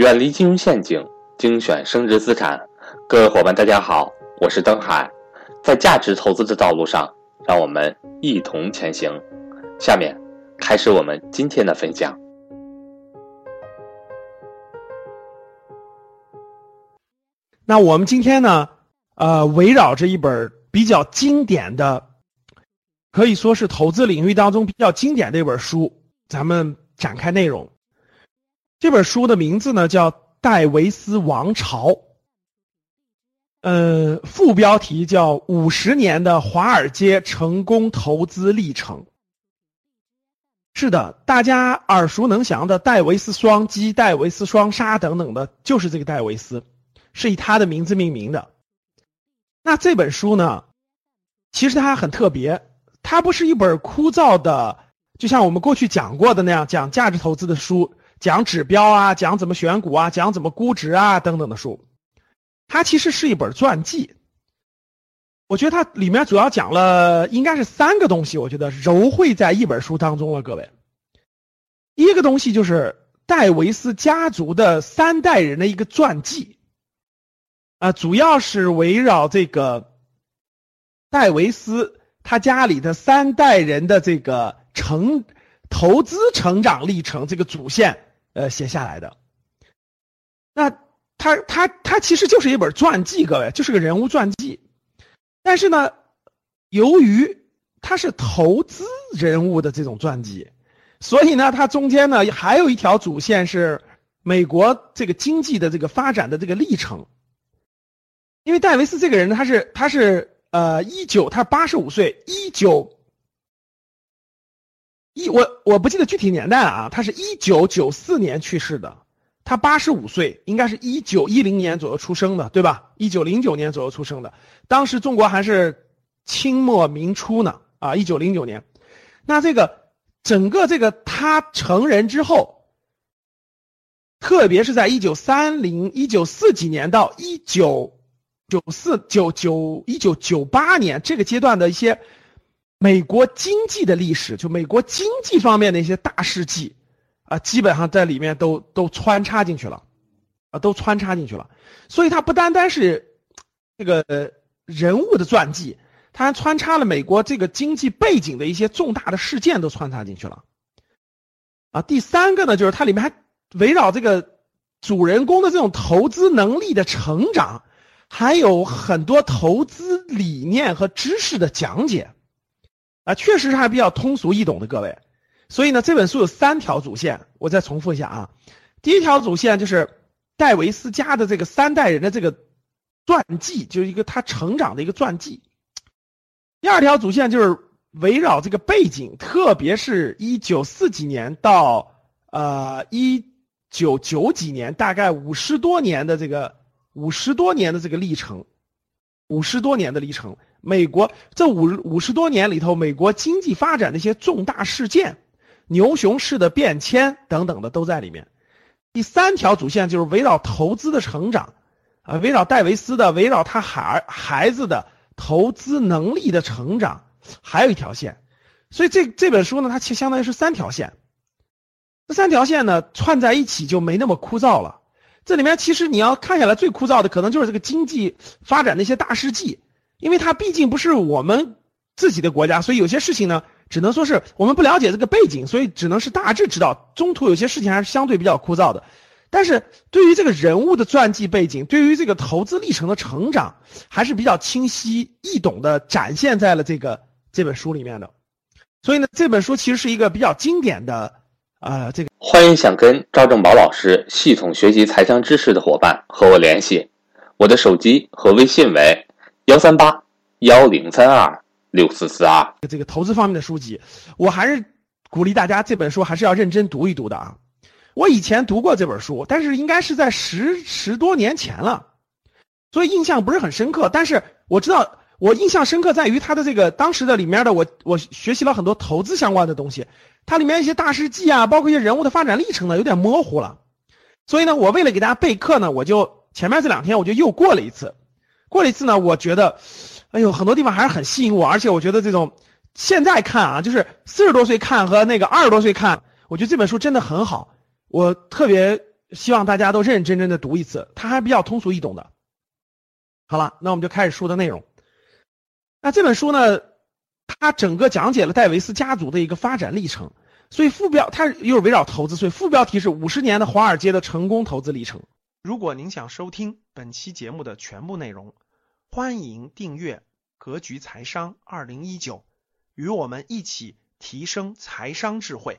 远离金融陷阱，精选升值资产。各位伙伴，大家好，我是登海。在价值投资的道路上，让我们一同前行。下面开始我们今天的分享。那我们今天呢，呃，围绕着一本比较经典的，可以说是投资领域当中比较经典的一本书，咱们展开内容。这本书的名字呢叫《戴维斯王朝》，呃，副标题叫《五十年的华尔街成功投资历程》。是的，大家耳熟能详的戴维斯双击、戴维斯双杀等等的，就是这个戴维斯，是以他的名字命名的。那这本书呢，其实它很特别，它不是一本枯燥的，就像我们过去讲过的那样讲价值投资的书。讲指标啊，讲怎么选股啊，讲怎么估值啊，等等的书，它其实是一本传记。我觉得它里面主要讲了应该是三个东西，我觉得揉汇在一本书当中了。各位，一个东西就是戴维斯家族的三代人的一个传记，啊，主要是围绕这个戴维斯他家里的三代人的这个成投资成长历程这个主线。呃，写下来的，那他他他其实就是一本传记，各位就是个人物传记，但是呢，由于他是投资人物的这种传记，所以呢，它中间呢还有一条主线是美国这个经济的这个发展的这个历程。因为戴维斯这个人呢，他是他是呃一九他八十五岁，一九。一我我不记得具体年代了啊，他是一九九四年去世的，他八十五岁，应该是一九一零年左右出生的，对吧？一九零九年左右出生的，当时中国还是清末明初呢啊，一九零九年，那这个整个这个他成人之后，特别是在一九三零一九四几年到一九九四九九一九九八年这个阶段的一些。美国经济的历史，就美国经济方面的一些大事记，啊，基本上在里面都都穿插进去了，啊，都穿插进去了。所以它不单单是这个人物的传记，它还穿插了美国这个经济背景的一些重大的事件都穿插进去了。啊，第三个呢，就是它里面还围绕这个主人公的这种投资能力的成长，还有很多投资理念和知识的讲解。啊，确实是还比较通俗易懂的各位，所以呢，这本书有三条主线，我再重复一下啊。第一条主线就是戴维斯家的这个三代人的这个传记，就是一个他成长的一个传记。第二条主线就是围绕这个背景，特别是一九四几年到呃一九九几年，大概五十多年的这个五十多年的这个历程，五十多年的历程。美国这五五十多年里头，美国经济发展的一些重大事件、牛熊市的变迁等等的都在里面。第三条主线就是围绕投资的成长，啊，围绕戴维斯的，围绕他孩孩子的投资能力的成长，还有一条线。所以这这本书呢，它其实相当于是三条线。这三条线呢串在一起就没那么枯燥了。这里面其实你要看下来最枯燥的，可能就是这个经济发展的一些大事记。因为它毕竟不是我们自己的国家，所以有些事情呢，只能说是我们不了解这个背景，所以只能是大致知道。中途有些事情还是相对比较枯燥的，但是对于这个人物的传记背景，对于这个投资历程的成长，还是比较清晰易懂的展现在了这个这本书里面的。所以呢，这本书其实是一个比较经典的啊，这个欢迎想跟赵正宝老师系统学习财商知识的伙伴和我联系，我的手机和微信为。幺三八幺零三二六四四二，这个投资方面的书籍，我还是鼓励大家这本书还是要认真读一读的啊。我以前读过这本书，但是应该是在十十多年前了，所以印象不是很深刻。但是我知道，我印象深刻在于它的这个当时的里面的我我学习了很多投资相关的东西，它里面一些大事记啊，包括一些人物的发展历程呢，有点模糊了。所以呢，我为了给大家备课呢，我就前面这两天我就又过了一次。过了一次呢，我觉得，哎呦，很多地方还是很吸引我，而且我觉得这种现在看啊，就是四十多岁看和那个二十多岁看，我觉得这本书真的很好，我特别希望大家都认认真真的读一次，它还比较通俗易懂的。好了，那我们就开始书的内容。那这本书呢，他整个讲解了戴维斯家族的一个发展历程，所以副标它又是围绕投资，所以副标题是五十年的华尔街的成功投资历程。如果您想收听本期节目的全部内容，欢迎订阅《格局财商二零一九》，与我们一起提升财商智慧。